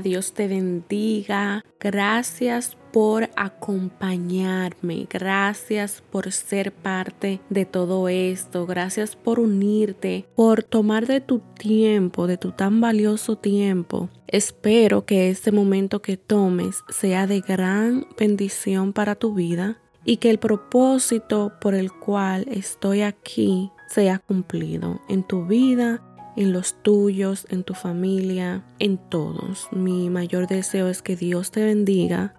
Dios te bendiga. Gracias por acompañarme. Gracias por ser parte de todo esto. Gracias por unirte, por tomar de tu tiempo, de tu tan valioso tiempo. Espero que este momento que tomes sea de gran bendición para tu vida y que el propósito por el cual estoy aquí sea cumplido en tu vida en los tuyos, en tu familia, en todos. Mi mayor deseo es que Dios te bendiga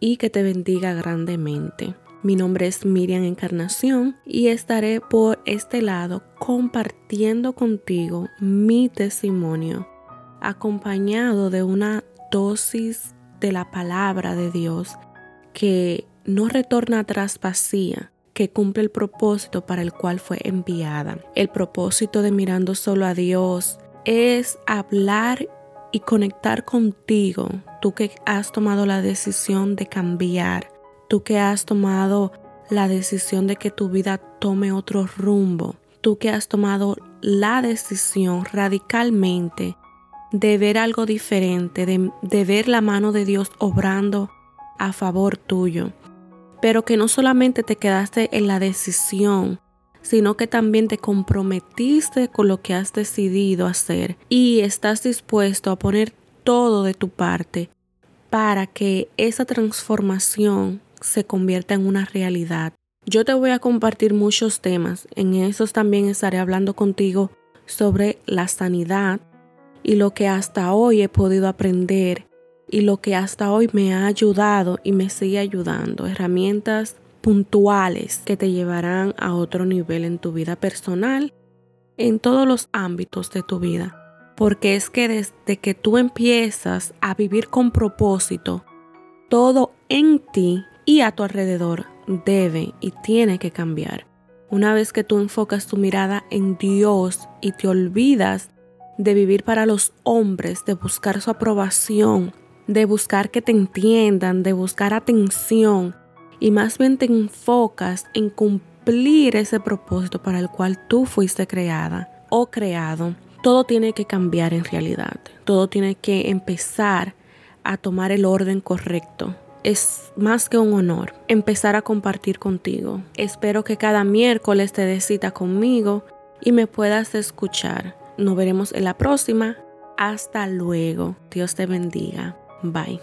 y que te bendiga grandemente. Mi nombre es Miriam Encarnación y estaré por este lado compartiendo contigo mi testimonio, acompañado de una dosis de la palabra de Dios que no retorna atrás vacía, que cumple el propósito para el cual fue enviada. El propósito de mirando solo a Dios es hablar y conectar contigo, tú que has tomado la decisión de cambiar, tú que has tomado la decisión de que tu vida tome otro rumbo, tú que has tomado la decisión radicalmente de ver algo diferente, de, ver la mano de Dios obrando a favor tuyo pero que no solamente te quedaste en la decisión, sino que también te comprometiste con lo que has decidido hacer y estás dispuesto a poner todo de tu parte para que esa transformación se convierta en una realidad. Yo te voy a compartir muchos temas, en esos también estaré hablando contigo sobre la sanidad y lo que hasta hoy he podido aprender y lo que hasta hoy me ha ayudado y me sigue ayudando, herramientas puntuales que te llevarán a otro nivel en tu vida personal, en todos los ámbitos de tu vida. Porque es que desde que tú empiezas a vivir con propósito, todo en ti y a tu alrededor debe y tiene que cambiar. Una vez que tú enfocas tu mirada en Dios y te olvidas de vivir para los hombres, de buscar su aprobación, de buscar que te entiendan, de buscar atención y más bien te enfocas en cumplir ese propósito para el cual tú fuiste creada o creado, todo tiene que cambiar en realidad. Todo tiene que empezar a tomar el orden correcto. Es más que un honor empezar a compartir contigo. Espero que cada miércoles te des cita conmigo y me puedas escuchar. Nos veremos en la próxima. Hasta luego. Dios te bendiga. Bye.